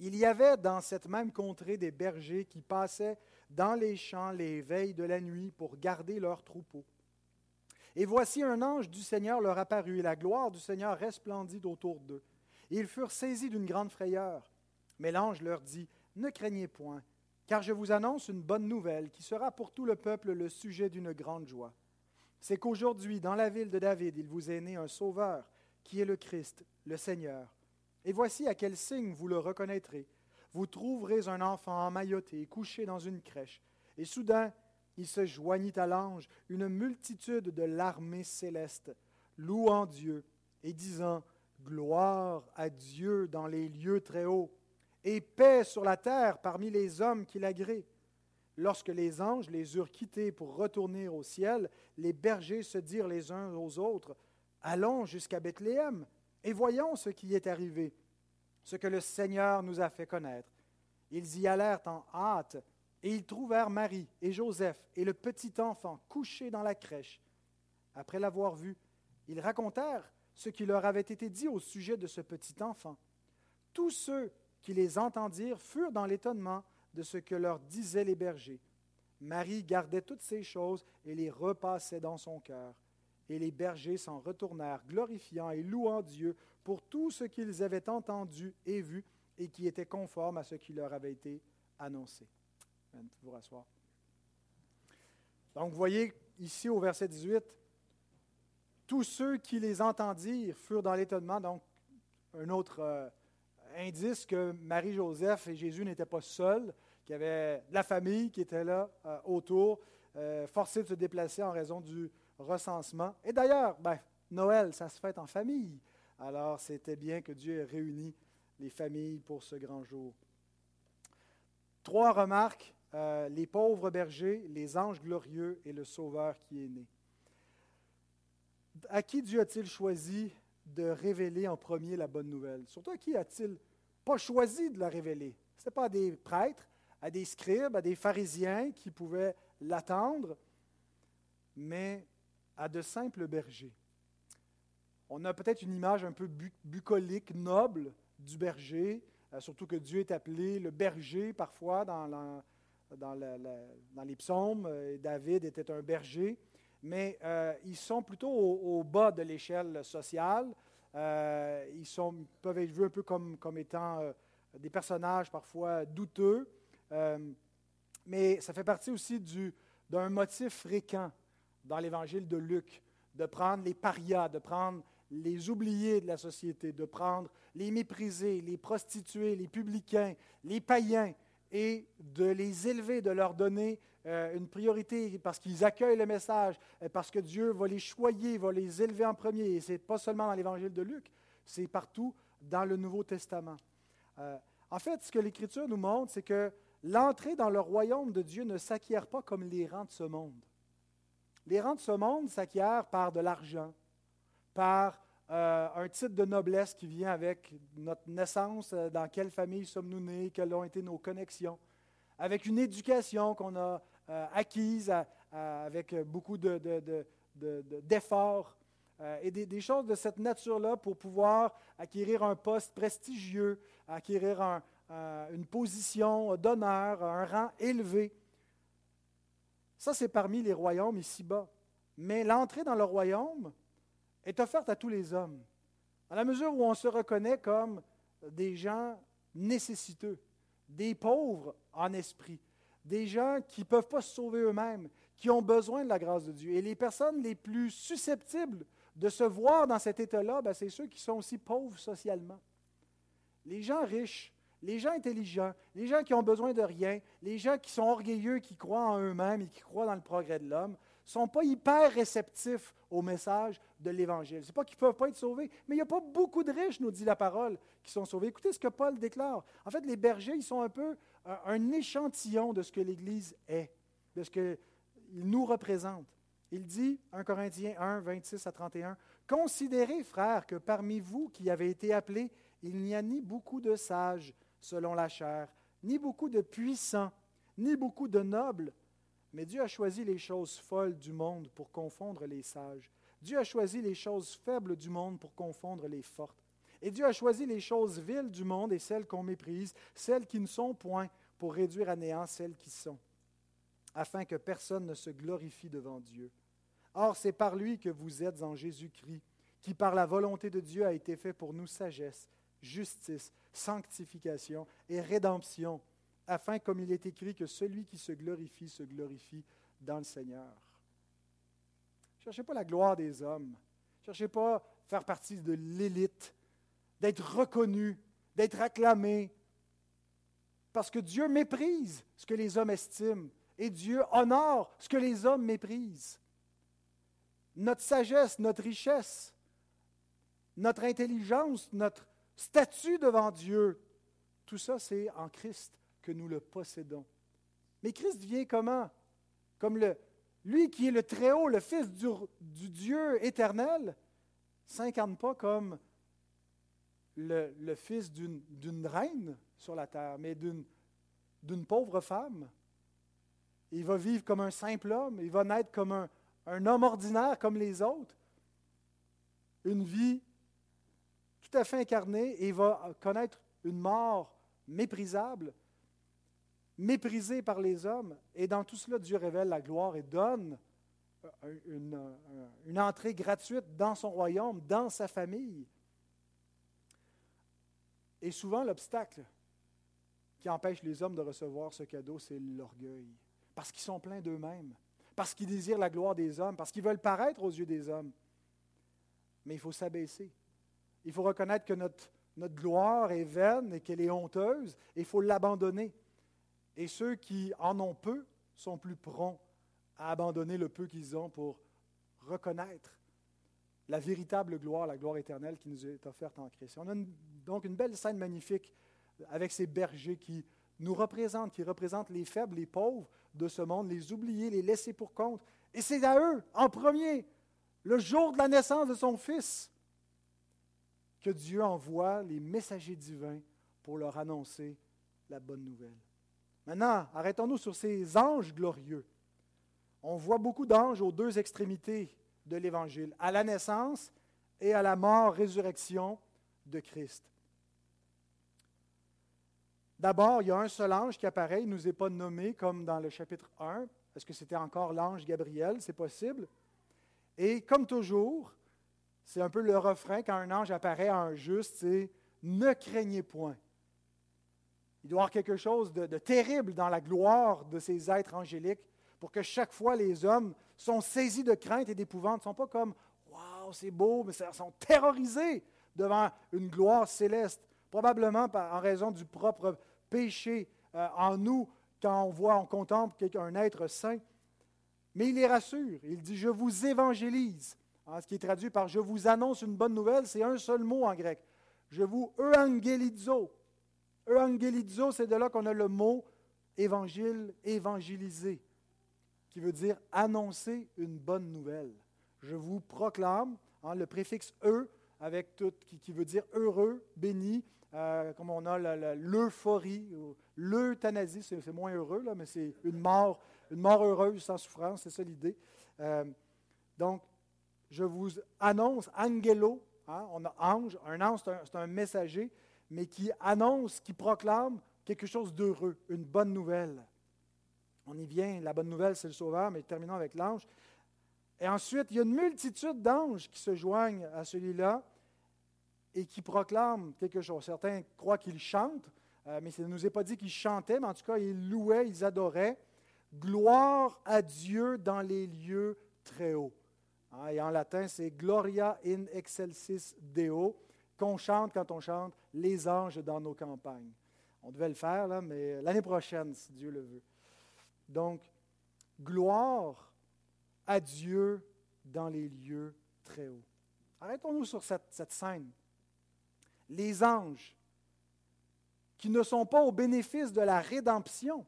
Il y avait dans cette même contrée des bergers qui passaient dans les champs les veilles de la nuit pour garder leurs troupeaux. Et voici un ange du Seigneur leur apparut, et la gloire du Seigneur resplendit autour d'eux. ils furent saisis d'une grande frayeur. Mais l'ange leur dit, Ne craignez point, car je vous annonce une bonne nouvelle qui sera pour tout le peuple le sujet d'une grande joie. C'est qu'aujourd'hui, dans la ville de David, il vous est né un sauveur, qui est le Christ, le Seigneur. Et voici à quel signe vous le reconnaîtrez. Vous trouverez un enfant emmailloté, couché dans une crèche. Et soudain, il se joignit à l'ange une multitude de l'armée céleste, louant Dieu et disant Gloire à Dieu dans les lieux très hauts, et paix sur la terre parmi les hommes qui l'agréent. Lorsque les anges les eurent quittés pour retourner au ciel, les bergers se dirent les uns aux autres, Allons jusqu'à Bethléem et voyons ce qui est arrivé, ce que le Seigneur nous a fait connaître. Ils y allèrent en hâte, et ils trouvèrent Marie et Joseph et le petit enfant couché dans la crèche. Après l'avoir vu, ils racontèrent ce qui leur avait été dit au sujet de ce petit enfant. Tous ceux qui les entendirent furent dans l'étonnement de ce que leur disaient les bergers. Marie gardait toutes ces choses et les repassait dans son cœur. Et les bergers s'en retournèrent, glorifiant et louant Dieu pour tout ce qu'ils avaient entendu et vu et qui était conforme à ce qui leur avait été annoncé. Vous rasseoir. Donc, vous voyez ici au verset 18, tous ceux qui les entendirent furent dans l'étonnement. Donc, un autre euh, indice que Marie-Joseph et Jésus n'étaient pas seuls, qu'il y avait la famille qui était là euh, autour, euh, forcée de se déplacer en raison du recensement. Et d'ailleurs, ben, Noël, ça se fête en famille. Alors, c'était bien que Dieu ait réuni les familles pour ce grand jour. Trois remarques, euh, les pauvres bergers, les anges glorieux et le Sauveur qui est né. À qui Dieu a-t-il choisi de révéler en premier la bonne nouvelle? Surtout à qui a-t-il pas choisi de la révéler? Ce n'était pas à des prêtres, à des scribes, à des pharisiens qui pouvaient l'attendre, mais à de simples bergers. On a peut-être une image un peu bucolique, noble du berger, euh, surtout que Dieu est appelé le berger parfois dans, dans, les psaumes. Euh, David était un berger, mais euh, ils sont plutôt au, bas de l'échelle sociale. ils, peuvent être vus un peu comme, comme étant des personnages parfois douteux, mais ça fait partie aussi d'un motif fréquent dans l'évangile de Luc, de prendre les parias, de prendre les oubliés de la société, de prendre les méprisés, les prostituées, les publicains, les païens, et de les élever, de leur donner euh, une priorité parce qu'ils accueillent le message, euh, parce que Dieu va les choyer, va les élever en premier. Et ce n'est pas seulement dans l'évangile de Luc, c'est partout dans le Nouveau Testament. Euh, en fait, ce que l'Écriture nous montre, c'est que l'entrée dans le royaume de Dieu ne s'acquiert pas comme les rangs de ce monde. Les rangs de ce monde s'acquièrent par de l'argent, par euh, un titre de noblesse qui vient avec notre naissance, euh, dans quelle famille sommes-nous nés, quelles ont été nos connexions, avec une éducation qu'on a euh, acquise avec beaucoup d'efforts et des, choses de cette nature-là pour pouvoir acquérir un poste prestigieux, acquérir une position d'honneur, un rang élevé. Ça, c'est parmi les royaumes ici-bas. Mais l'entrée dans le royaume, est offerte à tous les hommes, à la mesure où on se reconnaît comme des gens nécessiteux, des pauvres en esprit, des gens qui ne peuvent pas se sauver eux-mêmes, qui ont besoin de la grâce de Dieu. Et les personnes les plus susceptibles de se voir dans cet état-là, ben, c'est ceux qui sont aussi pauvres socialement. Les gens riches, les gens intelligents, les gens qui ont besoin de rien, les gens qui sont orgueilleux, qui croient en eux-mêmes et qui croient dans le progrès de l'homme, ne sont pas hyper réceptifs au message de l'Évangile. Ce n'est pas qu'ils ne peuvent pas être sauvés, mais il n'y a pas beaucoup de riches, nous dit la parole, qui sont sauvés. Écoutez ce que Paul déclare. En fait, les bergers, ils sont un peu un échantillon de ce que l'Église est, de ce qu'ils nous représentent. Il dit, 1 Corinthiens 1, 26 à 31, Considérez, frères, que parmi vous qui avez été appelés, il n'y a ni beaucoup de sages selon la chair, ni beaucoup de puissants, ni beaucoup de nobles, mais Dieu a choisi les choses folles du monde pour confondre les sages. Dieu a choisi les choses faibles du monde pour confondre les fortes. Et Dieu a choisi les choses viles du monde et celles qu'on méprise, celles qui ne sont point, pour réduire à néant celles qui sont, afin que personne ne se glorifie devant Dieu. Or, c'est par lui que vous êtes en Jésus-Christ, qui par la volonté de Dieu a été fait pour nous sagesse, justice, sanctification et rédemption afin, comme il est écrit, que celui qui se glorifie se glorifie dans le Seigneur. Ne cherchez pas la gloire des hommes. Cherchez pas faire partie de l'élite, d'être reconnu, d'être acclamé. Parce que Dieu méprise ce que les hommes estiment et Dieu honore ce que les hommes méprisent. Notre sagesse, notre richesse, notre intelligence, notre statut devant Dieu, tout ça, c'est en Christ que nous le possédons. Mais Christ vient comment? Comme le, lui qui est le Très-Haut, le Fils du, Dieu éternel, s'incarne pas comme le, fils d'une reine sur la terre, mais d'une pauvre femme. Il va vivre comme un simple homme, il va naître comme un homme ordinaire comme les autres. Une vie tout à fait incarnée et il va connaître une mort méprisable, méprisé par les hommes. Et dans tout cela, Dieu révèle la gloire et donne une, une, entrée gratuite dans son royaume, dans sa famille. Et souvent, l'obstacle qui empêche les hommes de recevoir ce cadeau, c'est l'orgueil. Parce qu'ils sont pleins d'eux-mêmes, parce qu'ils désirent la gloire des hommes, parce qu'ils veulent paraître aux yeux des hommes. Mais il faut s'abaisser. Il faut reconnaître que notre, gloire est vaine et qu'elle est honteuse, et il faut l'abandonner. Et ceux qui en ont peu sont plus prompts à abandonner le peu qu'ils ont pour reconnaître la véritable gloire, la gloire éternelle qui nous est offerte en Christ. On a donc une belle scène magnifique avec ces bergers qui nous représentent, qui représentent les faibles, les pauvres de ce monde, les oubliés, les laissés pour compte. Et c'est à eux, en premier, le jour de la naissance de son Fils, que Dieu envoie les messagers divins pour leur annoncer la bonne nouvelle. Maintenant, arrêtons-nous sur ces anges glorieux. On voit beaucoup d'anges aux deux extrémités de l'Évangile, à la naissance et à la mort, résurrection de Christ. D'abord, il y a un seul ange qui apparaît, il ne nous est pas nommé comme dans le chapitre 1. Est-ce que c'était encore l'ange Gabriel? C'est possible. Et comme toujours, c'est un peu le refrain quand un ange apparaît à un juste, c'est Ne craignez point. Il doit y avoir quelque chose de, terrible dans la gloire de ces êtres angéliques pour que chaque fois les hommes sont saisis de crainte et d'épouvante. Ils ne sont pas comme Waouh, c'est beau, mais ils sont terrorisés devant une gloire céleste, probablement en raison du propre péché euh, en nous quand on voit, on contemple un être saint. Mais il les rassure. Il dit Je vous évangélise. Ce qui est traduit par Je vous annonce une bonne nouvelle, c'est un seul mot en grec. Je vous euangelizo. Euangelizo, c'est de là qu'on a le mot évangile, évangéliser qui veut dire annoncer une bonne nouvelle. Je vous proclame, hein, le préfixe e avec tout, qui, veut dire heureux, béni, euh, comme on a l'euphorie, l'euthanasie, c'est moins heureux, là, mais c'est une mort, une mort heureuse sans souffrance, c'est ça l'idée. Euh, donc, je vous annonce, angelo, hein, on a ange, un ange c'est un, messager, mais qui annonce, qui proclame quelque chose d'heureux, une bonne nouvelle. On y vient, la bonne nouvelle, c'est le Sauveur, mais terminons avec l'ange. Et ensuite, il y a une multitude d'anges qui se joignent à celui-là et qui proclament quelque chose. Certains croient qu'ils chantent, euh, mais ça ne nous est pas dit qu'ils chantaient, mais en tout cas, ils louaient, ils adoraient. Gloire à Dieu dans les lieux très hauts. Hein, et en latin, c'est Gloria in excelsis Deo, qu'on chante quand on chante les anges dans nos campagnes. On devait le faire, là, mais l'année prochaine, si Dieu le veut. Donc, gloire à Dieu dans les lieux très hauts. Arrêtons-nous sur cette, cette, scène. Les anges, qui ne sont pas au bénéfice de la rédemption,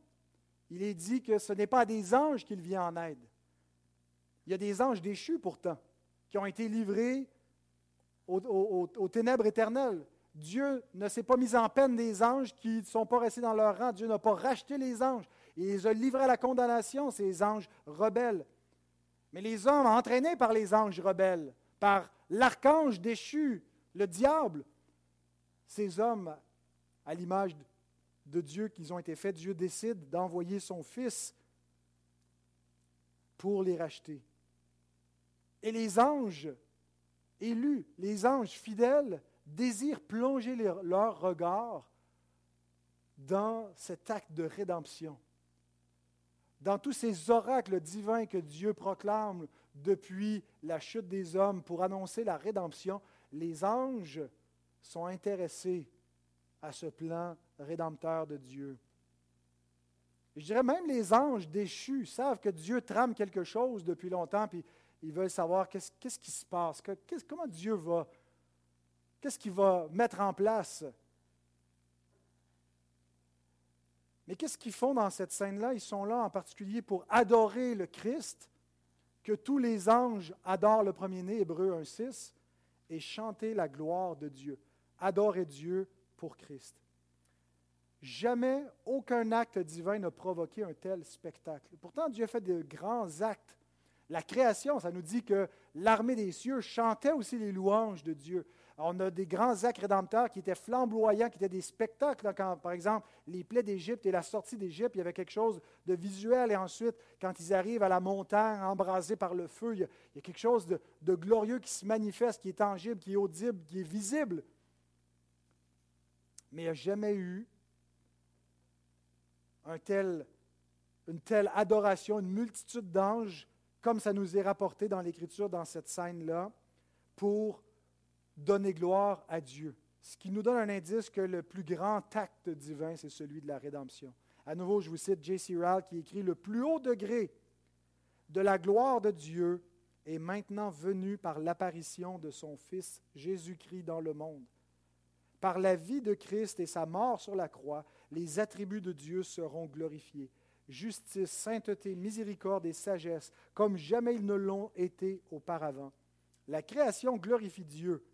il est dit que ce n'est pas à des anges qu'il vient en aide. Il y a des anges déchus pourtant, qui ont été livrés aux, ténèbres éternelles. Dieu ne s'est pas mis en peine des anges qui ne sont pas restés dans leur rang. Dieu n'a pas racheté les anges. Il les a livrés à la condamnation, ces anges rebelles. Mais les hommes, entraînés par les anges rebelles, par l'archange déchu, le diable, ces hommes, à l'image de Dieu qu'ils ont été faits, Dieu décide d'envoyer son Fils pour les racheter. Et les anges élus, les anges fidèles, désirent plonger leur regard dans cet acte de rédemption dans tous ces oracles divins que Dieu proclame depuis la chute des hommes pour annoncer la rédemption, les anges sont intéressés à ce plan rédempteur de Dieu. Je dirais même les anges déchus savent que Dieu trame quelque chose depuis longtemps, puis ils veulent savoir qu'est-ce, qui se passe, comment Dieu va, qu'est-ce qu'il va mettre en place. Mais qu'est-ce qu'ils font dans cette scène-là? Ils sont là en particulier pour adorer le Christ, que tous les anges adorent le premier-né, Hébreu 1.6, et chanter la gloire de Dieu. Adorer Dieu pour Christ. Jamais aucun acte divin n'a provoqué un tel spectacle. Pourtant, Dieu a fait de grands actes. La création, ça nous dit que l'armée des cieux chantait aussi les louanges de Dieu. On a des grands actes rédempteurs qui étaient flamboyants, qui étaient des spectacles. Par exemple, les plaies d'Égypte et la sortie d'Égypte, il y avait quelque chose de visuel. Et ensuite, quand ils arrivent à la montagne embrasée par le feu, il y a, quelque chose de, glorieux qui se manifeste, qui est tangible, qui est audible, qui est visible. Mais il n'y a jamais eu une telle adoration, une multitude d'anges, comme ça nous est rapporté dans l'Écriture, dans cette scène-là, pour donner gloire à Dieu. Ce qui nous donne un indice que le plus grand acte divin, c'est celui de la rédemption. À nouveau, je vous cite J.C. Rowell qui écrit Le plus haut degré de la gloire de Dieu est maintenant venu par l'apparition de son Fils Jésus-Christ dans le monde. Par la vie de Christ et sa mort sur la croix, les attributs de Dieu seront glorifiés. Justice, sainteté, miséricorde et sagesse, comme jamais ils ne l'ont été auparavant. La création glorifie Dieu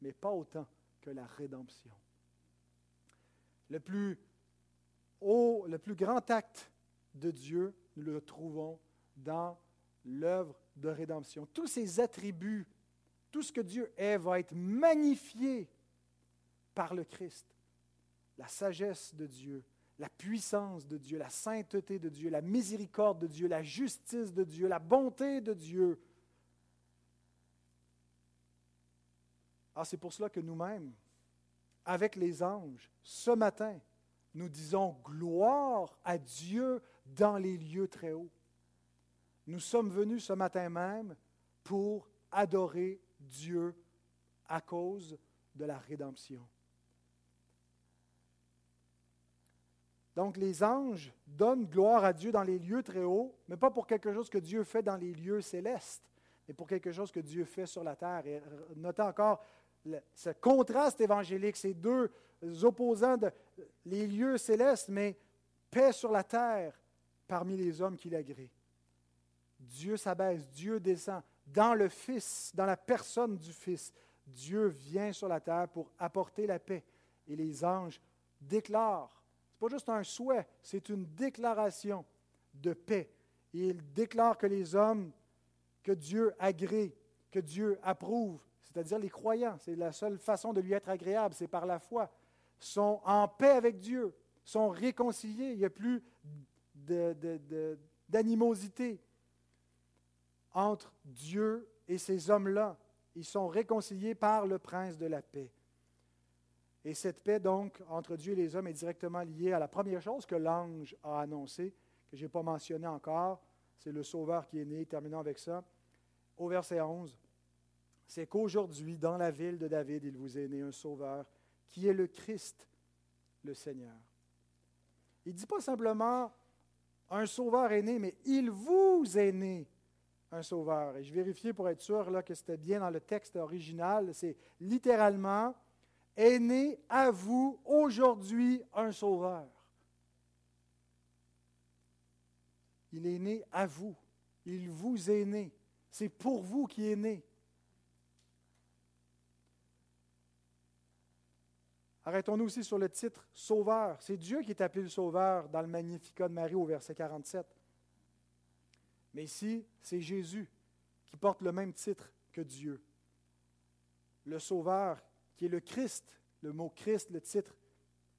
mais pas autant que la rédemption. Le plus haut, le plus grand acte de Dieu, nous le trouvons dans l'œuvre de rédemption. Tous ses attributs, tout ce que Dieu est, va être magnifié par le Christ. La sagesse de Dieu, la puissance de Dieu, la sainteté de Dieu, la miséricorde de Dieu, la justice de Dieu, la bonté de Dieu, Ah, c'est pour cela que nous-mêmes, avec les anges, ce matin, nous disons gloire à Dieu dans les lieux très hauts. Nous sommes venus ce matin même pour adorer Dieu à cause de la rédemption. Donc les anges donnent gloire à Dieu dans les lieux très hauts, mais pas pour quelque chose que Dieu fait dans les lieux célestes, mais pour quelque chose que Dieu fait sur la terre. Et notez encore ce contraste évangélique, ces deux opposants, de, les lieux célestes, mais paix sur la terre parmi les hommes qui l'agréent. Dieu s'abaisse, Dieu descend dans le Fils, dans la personne du Fils. Dieu vient sur la terre pour apporter la paix. Et les anges déclarent, n'est pas juste un souhait, c'est une déclaration de paix. Et ils déclarent que les hommes que Dieu agrée, que Dieu approuve, c'est-à-dire les croyants, c'est la seule façon de lui être agréable, c'est par la foi, sont en paix avec Dieu, sont réconciliés, il n'y a plus d'animosité entre Dieu et ces hommes-là. Ils sont réconciliés par le prince de la paix. Et cette paix, donc, entre Dieu et les hommes est directement liée à la première chose que l'ange a annoncée, que je n'ai pas mentionné encore, c'est le Sauveur qui est né. Terminons avec ça. Au verset 11 c'est qu'aujourd'hui, dans la ville de David, il vous est né un sauveur qui est le Christ, le Seigneur. Il ne dit pas simplement un sauveur est né, mais il vous est né un sauveur. Et je vérifiais pour être sûr là, que c'était bien dans le texte original. C'est littéralement est né à vous aujourd'hui un sauveur. Il est né à vous. Il vous est né. C'est pour vous qu'il est né. Arrêtons-nous aussi sur le titre Sauveur. C'est Dieu qui est appelé le Sauveur dans le Magnificat de Marie au verset 47. Mais ici, c'est Jésus qui porte le même titre que Dieu. Le Sauveur, qui est le Christ. Le mot Christ, le titre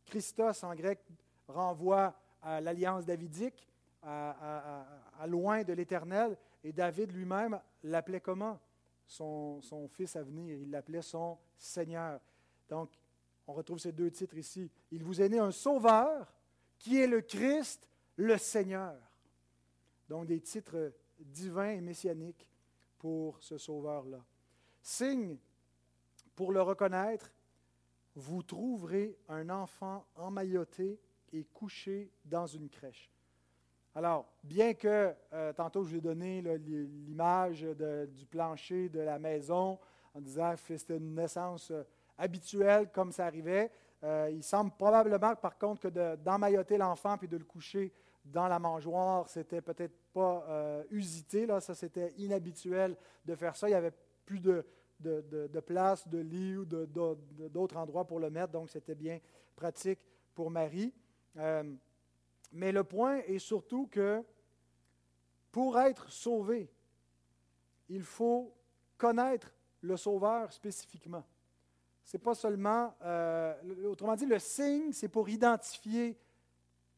Christos en grec, renvoie à l'alliance davidique, à, loin de l'Éternel. Et David lui-même l'appelait comment? Son, son fils à venir. Il l'appelait son Seigneur. Donc, on retrouve ces deux titres ici. Il vous est né un sauveur qui est le Christ, le Seigneur. Donc des titres divins et messianiques pour ce sauveur-là. Signe pour le reconnaître, vous trouverez un enfant emmailloté et couché dans une crèche. Alors, bien que euh, tantôt je vous ai donné l'image du plancher de la maison en disant que c'était une naissance euh, habituel comme ça arrivait. Euh, il semble probablement, par contre, que d'emmailloter l'enfant puis de le coucher dans la mangeoire, c'était peut-être pas usité. Là. Ça, c'était inhabituel de faire ça. Il n'y avait plus de, de, place, de lit ou d'autres endroits pour le mettre, donc c'était bien pratique pour Marie. Euh, mais le point est surtout que pour être sauvé, il faut connaître le Sauveur spécifiquement. Ce n'est pas seulement, euh, autrement dit, le signe, c'est pour identifier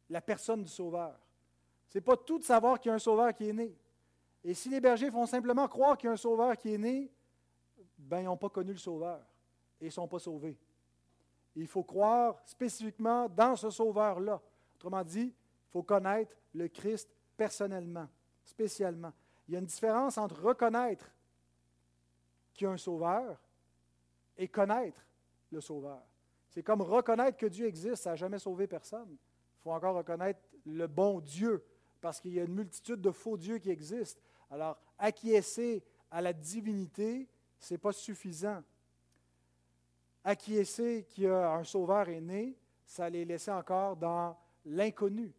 la personne du Sauveur. Ce n'est pas tout de savoir qu'il y a un Sauveur qui est né. Et si les bergers font simplement croire qu'il y a un Sauveur qui est né, ben, ils n'ont pas connu le Sauveur et ils ne sont pas sauvés. Il faut croire spécifiquement dans ce Sauveur-là. Autrement dit, il faut connaître le Christ personnellement, spécialement. Il y a une différence entre reconnaître qu'il y a un Sauveur et connaître le Sauveur. C'est comme reconnaître que Dieu existe, ça n'a jamais sauvé personne. Il faut encore reconnaître le bon Dieu, parce qu'il y a une multitude de faux dieux qui existent. Alors, acquiescer à la divinité, ce n'est pas suffisant. Acquiescer qu'il y a un sauveur est né, ça les laissait encore dans l'inconnu.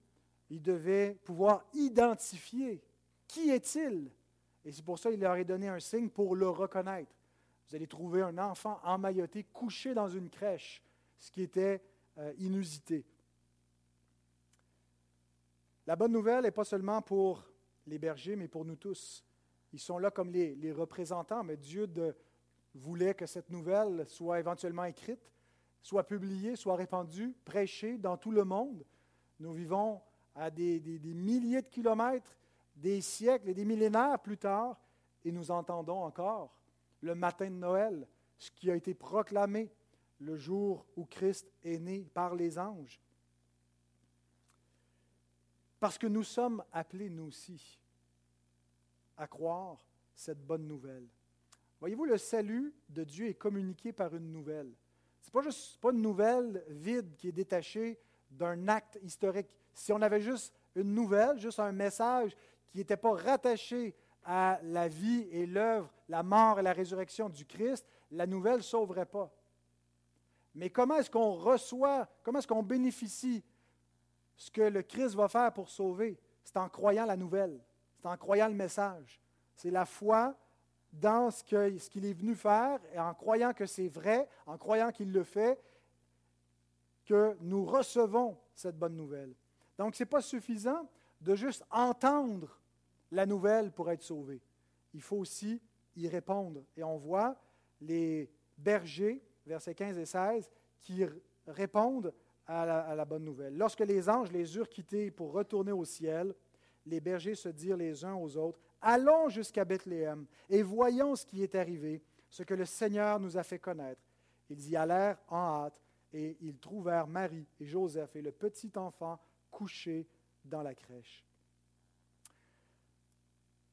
Ils devaient pouvoir identifier qui est-il. Et c'est pour ça qu'il leur a donné un signe pour le reconnaître. Vous allez trouver un enfant emmailloté couché dans une crèche, ce qui était euh, inusité. La bonne nouvelle n'est pas seulement pour les bergers, mais pour nous tous. Ils sont là comme les, représentants, mais Dieu voulait que cette nouvelle soit éventuellement écrite, soit publiée, soit répandue, prêchée dans tout le monde. Nous vivons à des, des milliers de kilomètres, des siècles et des millénaires plus tard, et nous entendons encore le matin de Noël ce qui a été proclamé le jour où Christ est né par les anges. Parce que nous sommes appelés, nous aussi, à croire cette bonne nouvelle. Voyez-vous, le salut de Dieu est communiqué par une nouvelle. Ce n'est pas juste pas une nouvelle vide qui est détachée d'un acte historique. Si on avait juste une nouvelle, juste un message qui n'était pas rattaché à la vie et l'œuvre, la mort et la résurrection du Christ, la nouvelle ne sauverait pas. Mais comment est-ce qu'on reçoit, comment est-ce qu'on bénéficie ce que le Christ va faire pour sauver? C'est en croyant la nouvelle, c'est en croyant le message. C'est la foi dans ce qu'il est venu faire et en croyant que c'est vrai, en croyant qu'il le fait, que nous recevons cette bonne nouvelle. Donc, ce n'est pas suffisant de juste entendre la nouvelle pour être sauvé. Il faut aussi y répondre. Et on voit les bergers, versets 15 et 16, qui répondent à la, à la, bonne nouvelle. Lorsque les anges les eurent quittés pour retourner au ciel, les bergers se dirent les uns aux autres, Allons jusqu'à Bethléem et voyons ce qui est arrivé, ce que le Seigneur nous a fait connaître. Ils y allèrent en hâte et ils trouvèrent Marie et Joseph et le petit enfant couché dans la crèche.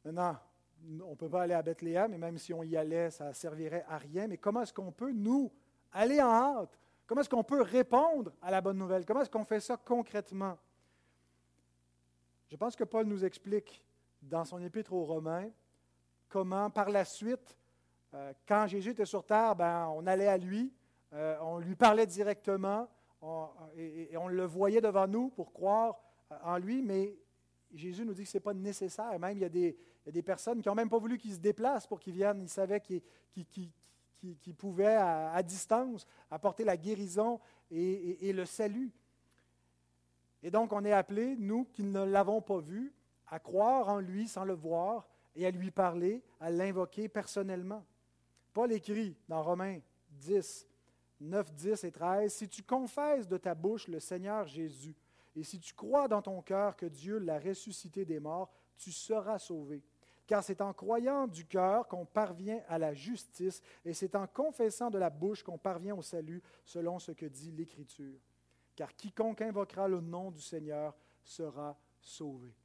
Maintenant, on ne peut pas aller à Bethléem, et même si on y allait, ça ne servirait à rien. Mais comment est-ce qu'on peut, nous, aller en hâte? Comment est-ce qu'on peut répondre à la bonne nouvelle? Comment est-ce qu'on fait ça concrètement? Je pense que Paul nous explique dans son épître aux Romains comment, par la suite, euh, quand Jésus était sur terre, ben, on allait à lui, euh, on lui parlait directement, et, on le voyait devant nous pour croire en lui, mais Jésus nous dit que ce n'est pas nécessaire. Même, il y a des, personnes qui n'ont même pas voulu qu'il se déplace pour qu'il vienne. Ils savaient qu'il pouvait, à, distance, apporter la guérison et, le salut. Et donc, on est appelé, nous qui ne l'avons pas vu, à croire en lui sans le voir et à lui parler, à l'invoquer personnellement. Paul écrit dans Romains 10, 9, 10 et 13, Si tu confesses de ta bouche le Seigneur Jésus, et si tu crois dans ton cœur que Dieu l'a ressuscité des morts, tu seras sauvé. Car c'est en croyant du cœur qu'on parvient à la justice, et c'est en confessant de la bouche qu'on parvient au salut, selon ce que dit l'Écriture. Car quiconque invoquera le nom du Seigneur sera sauvé.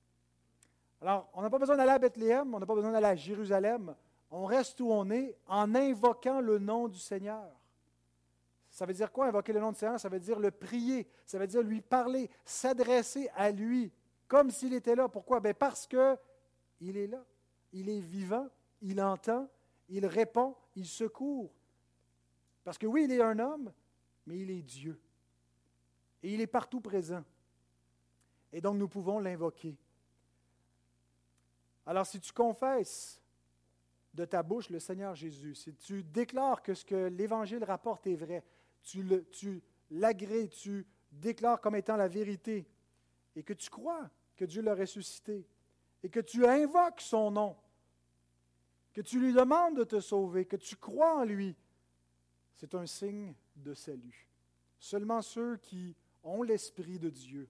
Alors, on n'a pas besoin d'aller à Bethléem, on n'a pas besoin d'aller à Jérusalem. On reste où on est en invoquant le nom du Seigneur. Ça veut dire quoi, invoquer le nom du Seigneur? Ça veut dire le prier, ça veut dire lui parler, s'adresser à lui, comme s'il était là. Pourquoi? Bien parce qu'il est là. Il est vivant, il entend, il répond, il secourt. Parce que oui, il est un homme, mais il est Dieu. Et il est partout présent. Et donc nous pouvons l'invoquer. Alors si tu confesses de ta bouche le Seigneur Jésus, si tu déclares que ce que l'Évangile rapporte est vrai, tu, tu l'agrées, tu déclares comme étant la vérité, et que tu crois que Dieu l'a ressuscité, et que tu invoques son nom, que tu lui demandes de te sauver, que tu crois en lui, c'est un signe de salut. Seulement ceux qui ont l'Esprit de Dieu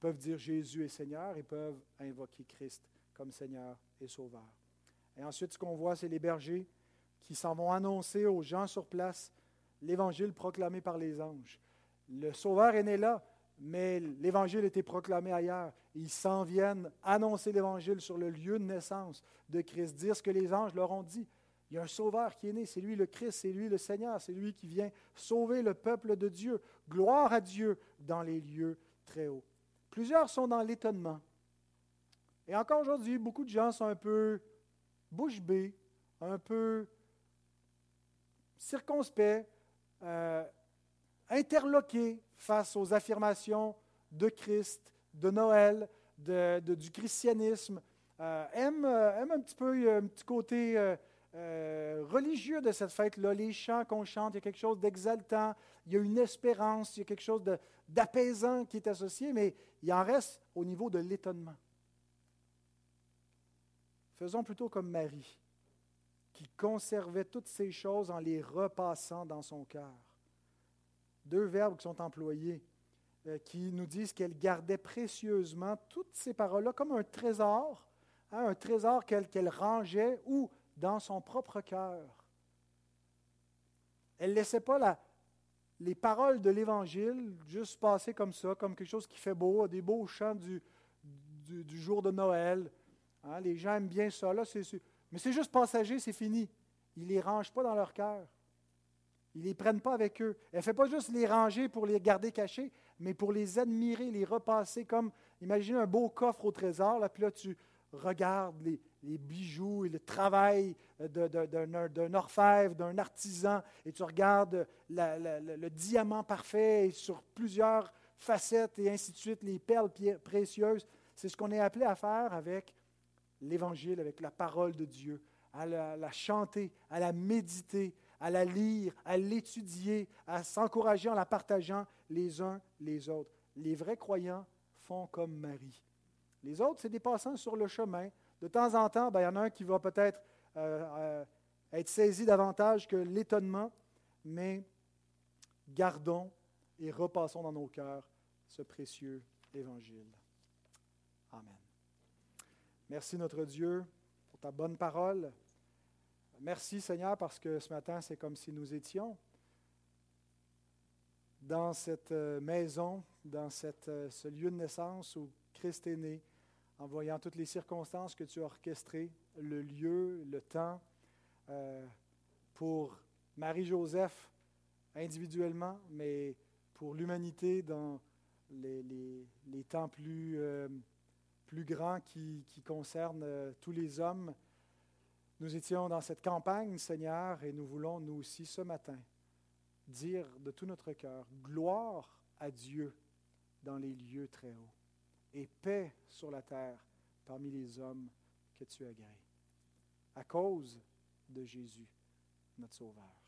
peuvent dire Jésus est Seigneur et peuvent invoquer Christ comme Seigneur et Sauveur. Et ensuite, ce qu'on voit, c'est les bergers qui s'en vont annoncer aux gens sur place l'évangile proclamé par les anges. Le Sauveur est né là, mais l'évangile était proclamé ailleurs. Ils s'en viennent annoncer l'évangile sur le lieu de naissance de Christ, dire ce que les anges leur ont dit. Il y a un sauveur qui est né, c'est lui le Christ, c'est lui le Seigneur, c'est lui qui vient sauver le peuple de Dieu. Gloire à Dieu dans les lieux très hauts. Plusieurs sont dans l'étonnement. Et encore aujourd'hui, beaucoup de gens sont un peu bouche bée, un peu circonspects, euh, interloqués face aux affirmations de Christ, de Noël, de, du christianisme, euh, aiment, euh, un petit peu un petit côté religieux de cette fête-là. Les chants qu'on chante, il y a quelque chose d'exaltant, il y a une espérance, il y a quelque chose d'apaisant qui est associé, mais il en reste au niveau de l'étonnement. Faisons plutôt comme Marie, qui conservait toutes ces choses en les repassant dans son cœur. Deux verbes qui sont employés, euh, qui nous disent qu'elle gardait précieusement toutes ces paroles-là comme un trésor, hein, un trésor qu'elle rangeait ou dans son propre cœur. Elle ne laissait pas les paroles de l'Évangile juste passer comme ça, comme quelque chose qui fait beau, des beaux chants du, du jour de Noël, Hein, les gens aiment bien ça. Là, mais c'est juste passager, c'est fini. Ils ne les rangent pas dans leur cœur. Ils ne les prennent pas avec eux. Elle ne fait pas juste les ranger pour les garder cachés, mais pour les admirer, les repasser comme, imaginez un beau coffre au trésor, là, puis là, tu regardes les, bijoux et le travail d'un orfèvre, d'un artisan, et tu regardes le diamant parfait sur plusieurs facettes et ainsi de suite, les perles précieuses. C'est ce qu'on est appelé à faire avec l'Évangile avec la parole de Dieu, à la, chanter, à la méditer, à la lire, à l'étudier, à s'encourager en la partageant les uns les autres. Les vrais croyants font comme Marie. Les autres, c'est des passants sur le chemin. De temps en temps, ben, il y en a un qui va peut-être euh, euh, être saisi davantage que l'étonnement, mais gardons et repassons dans nos cœurs ce précieux évangile. Amen. Merci notre Dieu pour ta bonne parole. Merci Seigneur parce que ce matin, c'est comme si nous étions dans cette euh, maison, dans cette, ce lieu de naissance où Christ est né, en voyant toutes les circonstances que tu as orchestrées, le lieu, le temps, euh, pour Marie-Joseph individuellement, mais pour l'humanité dans les, temps plus plus grand qui, concerne euh, tous les hommes. Nous étions dans cette campagne, Seigneur, et nous voulons, nous aussi, ce matin, dire de tout notre cœur, gloire à Dieu dans les lieux très hauts, et paix sur la terre parmi les hommes que tu agrées, à cause de Jésus, notre Sauveur.